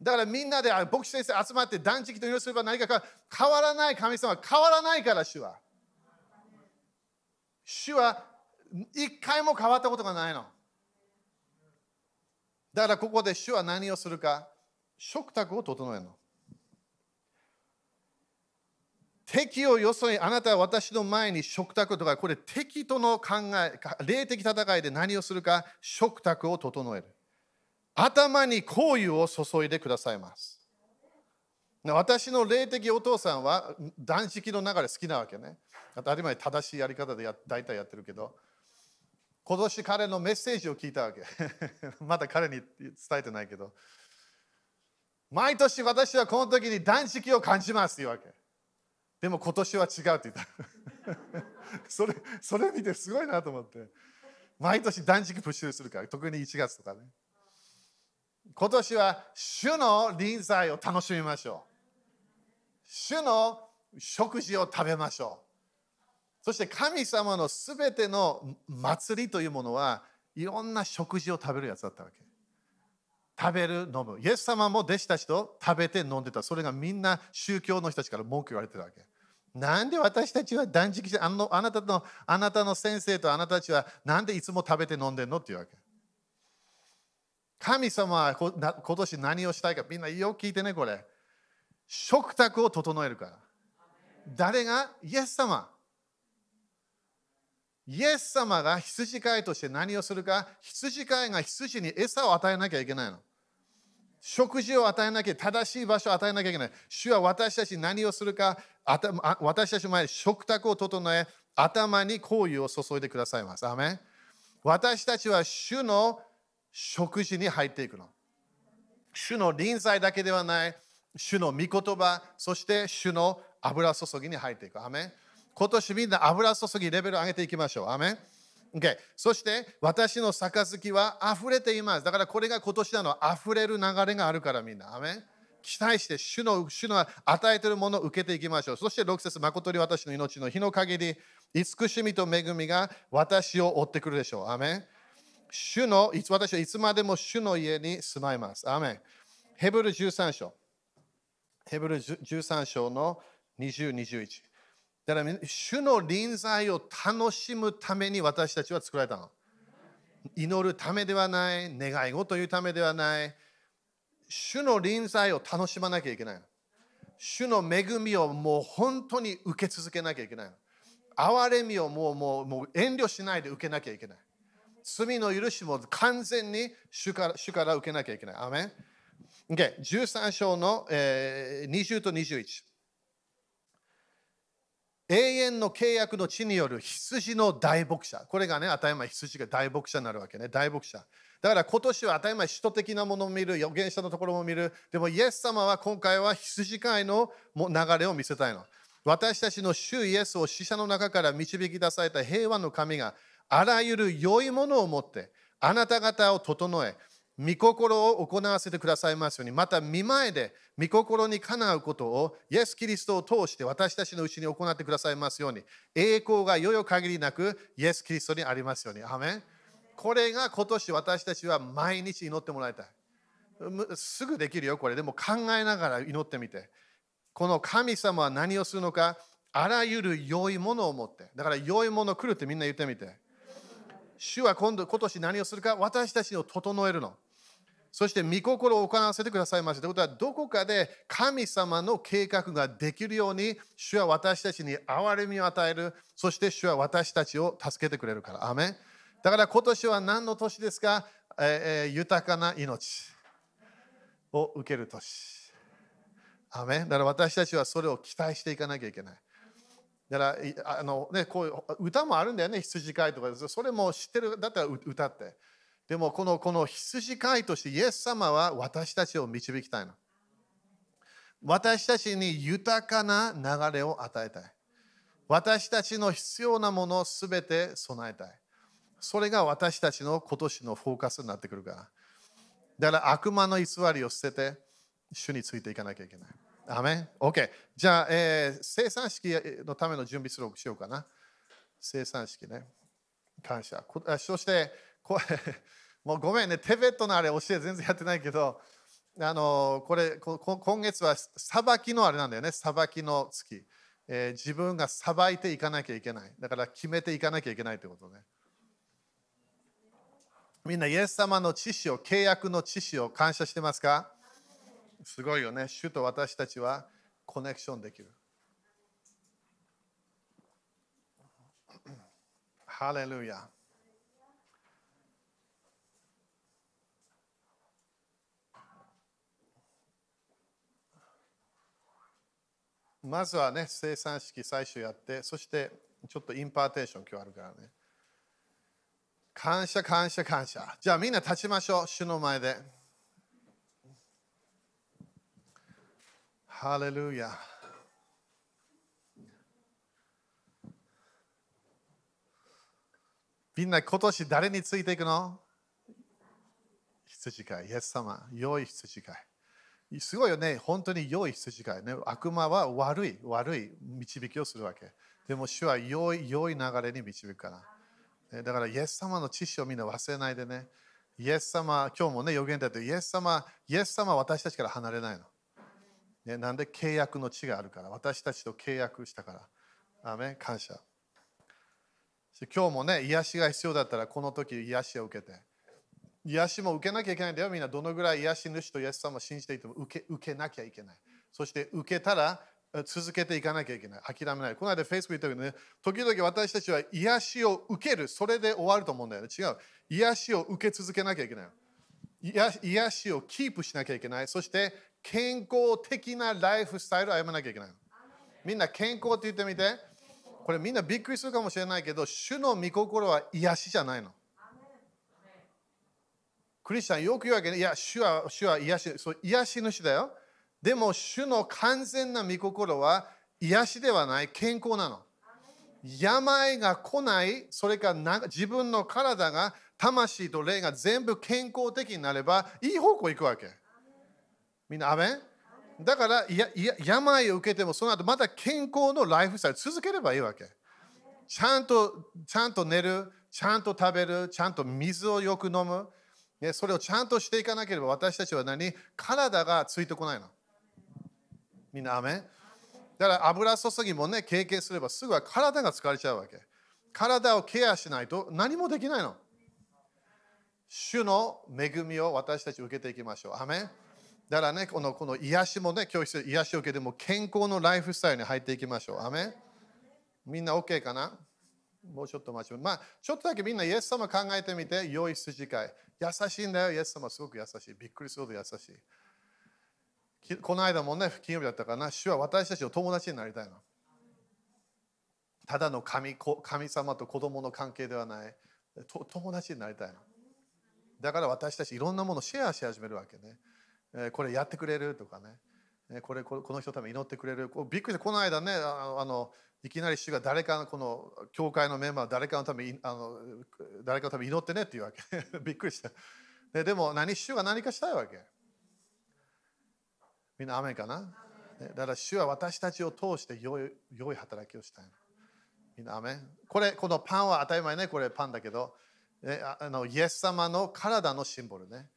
だからみんなで牧師先生集まって断食と祈りすれば何か変わらない神様変わらないから主は。主は一回も変わったことがないの。だからここで主は何をするか食卓を整えるの。敵をよそにあなたは私の前に食卓とかこれ敵との考え霊的戦いで何をするか食卓を整える頭に香油を注いでくださいます私の霊的お父さんは断食の流れ好きなわけね当たり前正しいやり方でや大体やってるけど今年彼のメッセージを聞いたわけ。まだ彼に伝えてないけど。毎年私はこの時に断食を感じますって言うわけ。でも今年は違うって言った。それそれ見てすごいなと思って。毎年断食プッシュするから。特に1月とかね。今年は主の臨在を楽しみましょう。主の食事を食べましょう。そして神様のすべての祭りというものはいろんな食事を食べるやつだったわけ。食べる飲む。イエス様も弟子たちと食べて飲んでた。それがみんな宗教の人たちから文句言われてるわけ。なんで私たちは断食してあのあなたのあなたの先生とあなたたちはなんでいつも食べて飲んでんのっていうわけ。神様は今年何をしたいかみんなよく聞いてねこれ。食卓を整えるから。誰が？イエス様。イエス様が羊飼いとして何をするか？羊飼いが羊に餌を与えなきゃいけないの。食事を与えなきゃ正しい場所を与えなきゃいけない。主は私たち何をするか私たち前に食卓を整え頭に香油を注いでくださいます。アメ私たちは主の食事に入っていくの。主の臨在だけではない。主の御言葉そして主の油注ぎに入っていく。アメ今年みんな油注ぎレベル上げていきましょう。アメ Okay、そして私の杯は溢れています。だからこれが今年なの溢れる流れがあるからみんな。アメ期待して主の主の与えているものを受けていきましょう。そして6節誠に私の命の日の限り、慈しみと恵みが私を追ってくるでしょう。アメ主の私はいつまでも主の家に住まいます。アメヘブル13章。ヘブル13章の20、21。だから、主の臨在を楽しむために私たちは作られたの。祈るためではない、願い事というためではない。主の臨在を楽しまなきゃいけない。主の恵みをもう本当に受け続けなきゃいけない。憐れみをもうもうもう遠慮しないで受けなきゃいけない。罪の許しも完全に主から主から受けなきゃいけない。アメン okay、13章の、えー、20と21。永遠の契約の地による羊の大牧者。これがね、当たり前、羊が大牧者になるわけね。大牧者。だから今年は当たり前、首都的なものを見る、預言者のところも見る。でも、イエス様は今回は羊飼いの流れを見せたいの。私たちの主イエスを死者の中から導き出された平和の神があらゆる良いものを持ってあなた方を整え御心を行わせてくださいますように、また見前で御心にかなうことを、イエス・キリストを通して私たちのうちに行ってくださいますように、栄光がよよ限りなく、イエス・キリストにありますように。アメンこれが今年私たちは毎日祈ってもらいたい。すぐできるよ、これ。でも考えながら祈ってみて。この神様は何をするのか、あらゆる良いものを持って。だから良いもの来るってみんな言ってみて。主は今度、今年何をするか、私たちを整えるの。そして御心を行わせてくださいました。ということは、どこかで神様の計画ができるように、主は私たちに憐れみを与える。そして主は私たちを助けてくれるから。アメだから今年は何の年ですか、えー、豊かな命を受ける年。アメだから私たちはそれを期待していかなきゃいけない。だからあの、ね、こういう歌もあるんだよね、羊飼いとか。それも知ってるだったら歌って。でもこのこの羊飼いとしてイエス様は私たちを導きたいの。私たちに豊かな流れを与えたい。私たちの必要なものをすべて備えたい。それが私たちの今年のフォーカスになってくるから。だから悪魔の偽りを捨てて、主についていかなきゃいけない。アメン ?OK。じゃあ、えー、生産式のための準備するしようかな。生産式ね。感謝。そして、こもうごめんね、テベットのあれ教え全然やってないけど、あのこれ今月は裁きのあれなんだよね、裁きの月、えー、自分が裁いていかなきゃいけない。だから決めていかなきゃいけないってことね。みんな、イエス様の知識を、契約の知識を感謝してますか？すごいよね。主と私たちはコネクションできる。ハレルヤ。まずはね、生産式最初やって、そしてちょっと impartation 今日あるからね。感謝、感謝、感謝。じゃあみんな立ちましょう、主の前で。ハレルヤ。みんな今年誰についていくの？羊飼い、イエス様、良い羊飼い。すごいよね、本当に良い羊飼い、ね。悪魔は悪い、悪い導きをするわけ。でも主は良い、良い流れに導くから。だから、イエス様の知識をみんな忘れないでね。イエス様、今日もね、予言だと、イエス様、イエス様は私たちから離れないの。ね、なんで契約の地があるから、私たちと契約したから。アメ感謝。今日もね、癒しが必要だったら、この時癒しを受けて。癒しも受けなきゃいけないんだよ。みんなどのぐらい癒し主とイエス様を信じていても受け受けなきゃいけない。そして受けたら続けていかなきゃいけない。諦めない。この間 Facebook 言ったけどね、時々私たちは癒しを受ける。それで終わると思うんだよね。違う。癒しを受け続けなきゃいけない。癒しをキープしなきゃいけない。そして健康的なライフスタイルを歩まなきゃいけない。みんな健康って言ってみて。これみんなびっくりするかもしれないけど、主の御心は癒しじゃないの。クリスチャンよく言うわけね。いや、主は主は癒し、そう癒し主だよ。でも、主の完全な御心は癒しではない、健康なの。病が来ない、それから自分の体が、魂と霊が全部健康的になれば、いい方向行くわけ。みんな、アメン？だからいやいや病を受けてもその後また健康のライフスタイル続ければいいわけ。ちゃんとちゃんと寝る、ちゃんと食べる、ちゃんと水をよく飲む。ね、それをちゃんとしていかなければ私たちは何？体がついてこないの。みんな、アメだから油注ぎもね、経験すればすぐは体が疲れちゃうわけ。体をケアしないと何もできないの。主の恵みを私たち受けていきましょう。アメだからね、このこの癒しもね、教室で癒しを受けても健康のライフスタイルに入っていきましょう。アメみんな OK かな？もうちょっと待ちまあ、ちょっとだけみんなイエス様考えてみて、良い筋飼い。優しいんだよ、イエス様すごく優しい。びっくりするほど優しい。この間もね、金曜日だったかな、主は私たちの友達になりたいの。ただの神神様と子供の関係ではない友達になりたいの。だから私たちいろんなものをシェアし始めるわけね。これやってくれるとかね。これこの人のために祈ってくれる。びっくりして、この間ね、あのいきなり主が誰かのこの教会のメンバー誰かのためにあの誰かのために祈ってねっていうわけ。びっくりした。ででも何主が何かしたいわけ？みんな雨かな？だから主は私たちを通して良い良い働きをしたい。みんな雨これ、このパンは当たり前ね、これパンだけど、あのイエス様の体のシンボルね。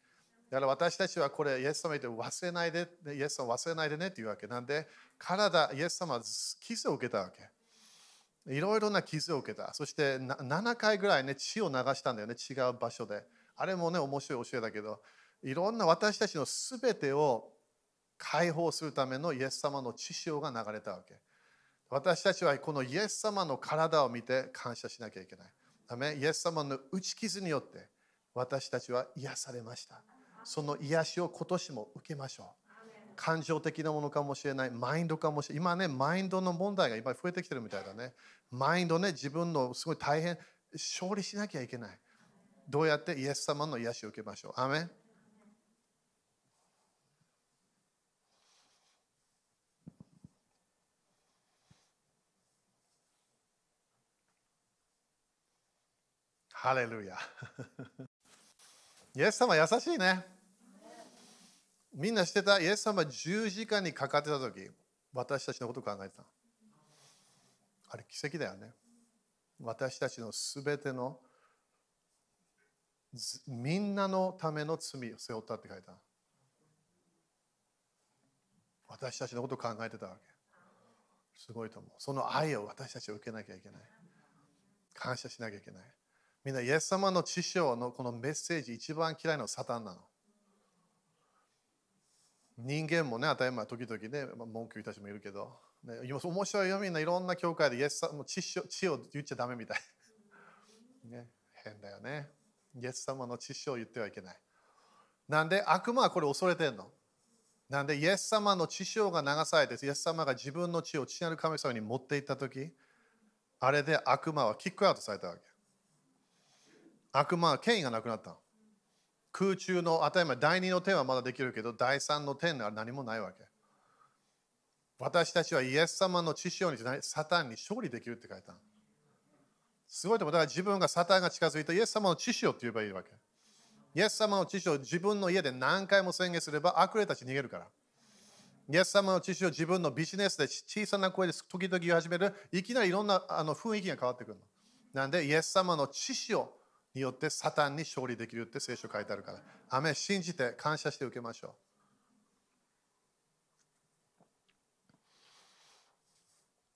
だから私たちはこれ、イエス様言って忘れないで、イエス様忘れないでねっていうわけなんで、体、イエス様は傷を受けたわけ。いろいろな傷を受けた。そして7回ぐらいね、血を流したんだよね、違う場所で。あれもね、面白い教えだけど、いろんな私たちのすべてを解放するためのイエス様の血潮が流れたわけ。私たちはこのイエス様の体を見て感謝しなきゃいけない。イエス様の打ち傷によって私たちは癒されました。その癒しを今年も受けましょう。感情的なものかもしれない、マインドかもしれない。今ね、マインドの問題が今増えてきてるみたいだね。マインドね、自分のすごい大変、勝利しなきゃいけない。どうやって？イエス様の癒しを受けましょう。アメンハレルヤ。イエス様優しいね。みんなしてた？イエス様十字架にかかってた時私たちのことを考えてたあれ奇跡だよね。私たちのすべてのみんなのための罪を背負ったって書いた私たちのことを考えてたわけ。すごいと思う。その愛を私たちは受けなきゃいけない。感謝しなきゃいけない。みんなイエス様の知性のこのメッセージ一番嫌いなのサタンなの。人間もね、当たり前、時々ね、文句言う人たちもいるけど、ね、面白いよ、みんないろんな教会でイエス様知知を言っちゃだめみたい。ね、変だよね。イエス様の知識を言ってはいけない。なんで悪魔はこれ恐れてんの？なんでイエス様の知性が流されて、イエス様が自分の血を父なる神様に持っていったとき、あれで悪魔はキックアウトされたわけ。悪魔は権威がなくなったの。空中の当たり前第2の点はまだできるけど第3の点は何もないわけ私たちはイエス様の知識にサタンに勝利できるって書いたすごいと思う。だから自分がサタンが近づいて、イエス様の知識をって言えばいいわけ。イエス様の知識を自分の家で何回も宣言すれば悪霊たち逃げるから。イエス様の知識を自分のビジネスで小さな声で時々言い始める、いきなりいろんなあの雰囲気が変わってくるの。なんで、イエス様の知識をによってサタンに勝利できるって聖書書いてあるから。アメ信じて感謝して受けましょう。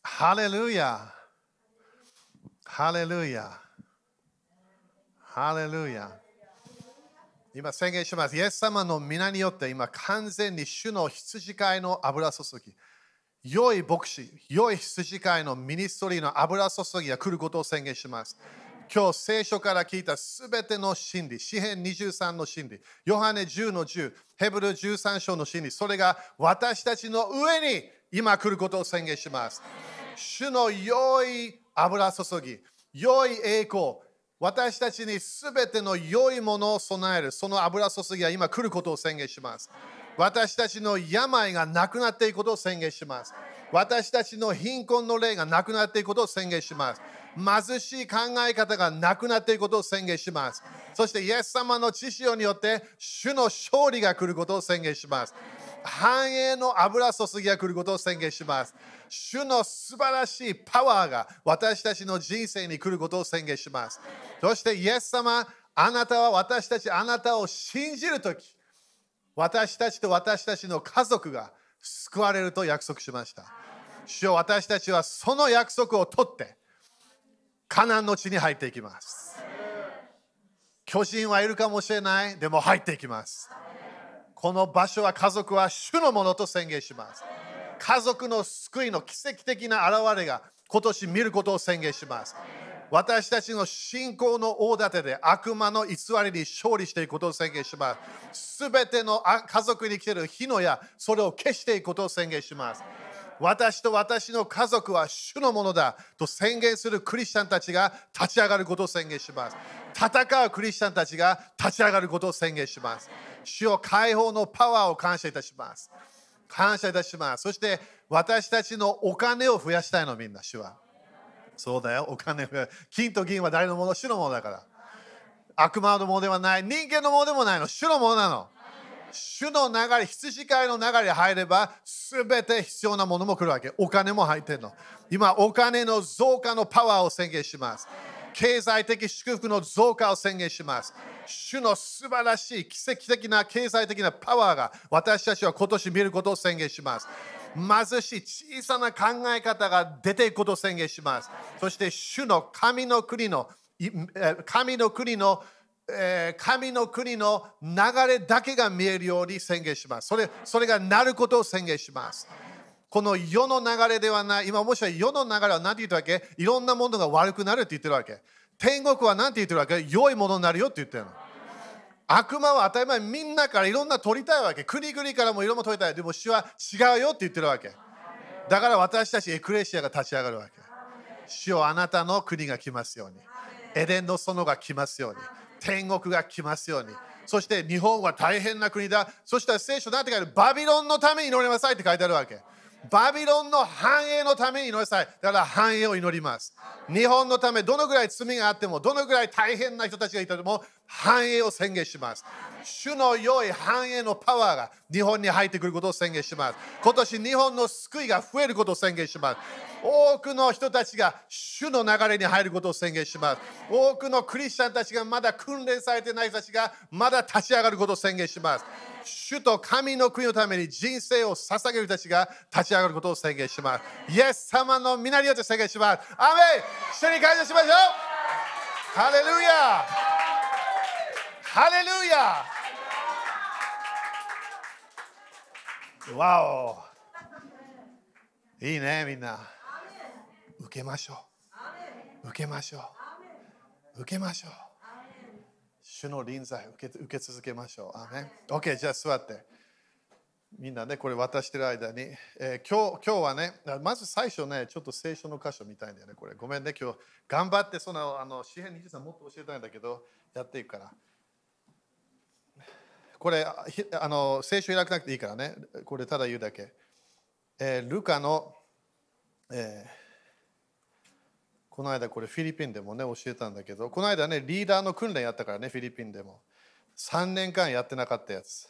ハレルヤハレルヤハレルヤ今宣言します。イエス様の皆によって今完全に主の羊飼いの油注ぎ、良い牧師、良い羊飼いのミニストリーの油注ぎが来ることを宣言します。今日聖書から聞いたすべての真理、詩編23の真理、ヨハネ10の10、ヘブル13章の真理、それが私たちの上に今来ることを宣言します。主の良い油注ぎ、良い栄光、私たちにすべての良いものを備える、その油注ぎが今来ることを宣言します。私たちの病がなくなっていくことを宣言します。私たちの貧困の霊がなくなっていくことを宣言します。貧しい考え方がなくなっていくことを宣言します。そして、イエス様の知識によって、主の勝利が来ることを宣言します。繁栄の油注ぎが来ることを宣言します。主の素晴らしいパワーが私たちの人生に来ることを宣言します。そして、イエス様、あなたは私たち、あなたを信じるとき、私たちと私たちの家族が救われると約束しました。主よ私たちはその約束を取って、カナンの地に入っていきます。巨人はいるかもしれない、でも入っていきます。この場所は家族は主のものと宣言します。家族の救いの奇跡的な現れが今年見ることを宣言します。私たちの信仰の大盾で悪魔の偽りに勝利していくことを宣言します。すべての家族に来ている火の矢、それを消していくことを宣言します。私と私の家族は主のものだと宣言するクリスチャンたちが立ち上がることを宣言します。戦うクリスチャンたちが立ち上がることを宣言します。主を解放のパワーを感謝いたします。感謝いたします。そして私たちのお金を増やしたいの、みんな、主は。そうだよ、お金金と銀は誰のもの？主のものだから。悪魔のものではない、人間のものでもないの、主のものなの。主の流れ、羊飼いの流れに入れば、すべて必要なものも来るわけ。お金も入ってるの。今、お金の増加のパワーを宣言します。経済的祝福の増加を宣言します。主の素晴らしい奇跡的な経済的なパワーが私たちは今年見ることを宣言します。貧しい小さな考え方が出ていくことを宣言します。そして主の神の国の神の国の神の国の流れだけが見えるように宣言します。それそれがなることを宣言します。この世の流れではない、今もしは世の流れは何て言ってるわけ？いろんなものが悪くなるって言ってるわけ。天国は何て言ってるわけ？良いものになるよって言ってるの。悪魔は当たり前みんなからいろんな取りたいわけ。国々からもいろんな取りたい。でも主は違うよって言ってるわけ。だから私たちエクレシアが立ち上がるわけ。主よあなたの国が来ますように。エデンの園が来ますように。天国が来ますように。そして日本は大変な国だ。そしたら聖書なんて書いてある？バビロンのために祈りなさいって書いてあるわけ。バビロンの繁栄のために祈りなさい。だから繁栄を祈ります。日本のため、どのぐらい罪があっても、どのぐらい大変な人たちがいても、繁栄を宣言します。主の良い繁栄のパワーが日本に入ってくることを宣言します。今年日本の救いが増えることを宣言します。多くの人たちが主の流れに入ることを宣言します。多くのクリスチャンたちがまだ訓練されてない人たちがまだ立ち上がることを宣言します。主と神の国のために人生を捧げる人たちが立ち上がることを宣言します。イエス様の皆によって宣言します。アメ一緒に感謝しましょう。ハレルヤ。ハレルヤ。わおいいねみんな。受けましょう。受けましょう。受けましょう。主の臨在受け受け続けましょう。アメ OK、じゃあ座って。みんなね、これ渡してる間に、えー、今日今日はね、まず最初ね、ちょっと聖書の箇所見たいんだよね、これ。ごめんね、今日頑張ってそのあの詩編23もっと教えたいんだけど、やっていくから。これ、あの聖書開かなくていいからね、これただ言うだけ。えー、ルカの、えー、この間これフィリピンでもね教えたんだけど、この間ねリーダーの訓練やったからね、フィリピンでも。3年間やってなかったやつ。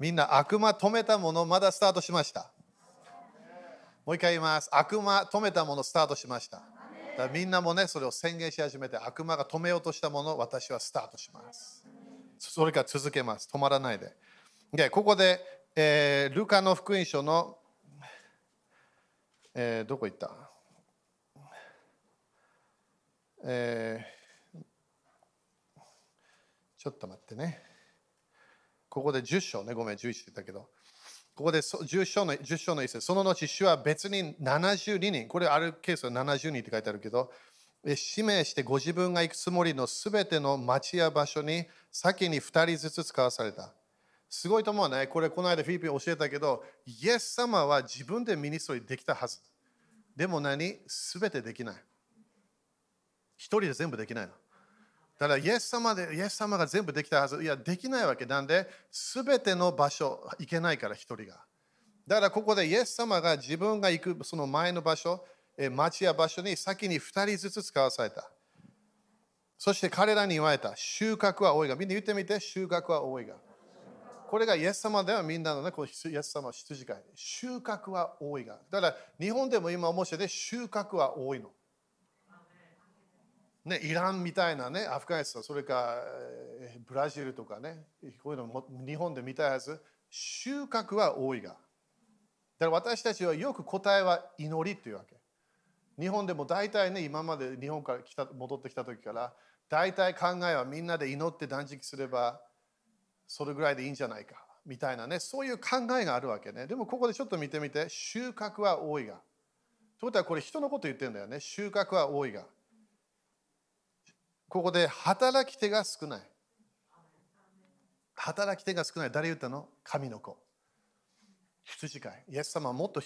みんな悪魔止めたものまだスタートしました。もう一回言います。悪魔止めたものスタートしました。だみんなもね、それを宣言し始めて、悪魔が止めようとしたもの、私はスタートします。それから続けます。止まらないで。でここで、えールカの福音書の、えーどこ行った？えーちょっと待ってね。ここで10章ね、ごめん、11って言ったけど。ここで10章の ,10 章の一節、その後、主は別に72人、これあるケースは70人って書いてあるけど、指名してご自分が行くつもりのすべての町や場所に先に2人ずつ使わされた。すごいと思うね。これ、この間フィリピン教えたけど、イエス様は自分でミニストリーできたはず。でも何？すべてできない。一人で全部できないの。だからイエス様で、イエス様が全部できたはず。いや、できないわけなんで、すべての場所行けないから、一人が。だからここでイエス様が自分が行くその前の場所、町や場所に先に2人ずつ使わされた。そして彼らに言われた、収穫は多いが。みんな言ってみて、収穫は多いが。これがイエス様ではみんなのね、このイエス様の羊飼い。収穫は多いが。だから日本でも今面白いね、収穫は多いの。ね、イランみたいなね、アフガニスタン、それかえーブラジルとかね、こういうのも日本で見たやつ、収穫は多いが。だから私たちはよく答えは祈りっていうわけ。日本でも大体ね、今まで日本から来た戻ってきた時から、大体考えはみんなで祈って断食すれば、それぐらいでいいんじゃないか、みたいなね、そういう考えがあるわけね。でもここでちょっと見てみて、収穫は多いが。ということはこれ人のこと言ってるんだよね。収穫は多いが。ここで働き手が少ない。働き手が少ない。誰言ったの？神の子。羊飼い。イエス様はもっと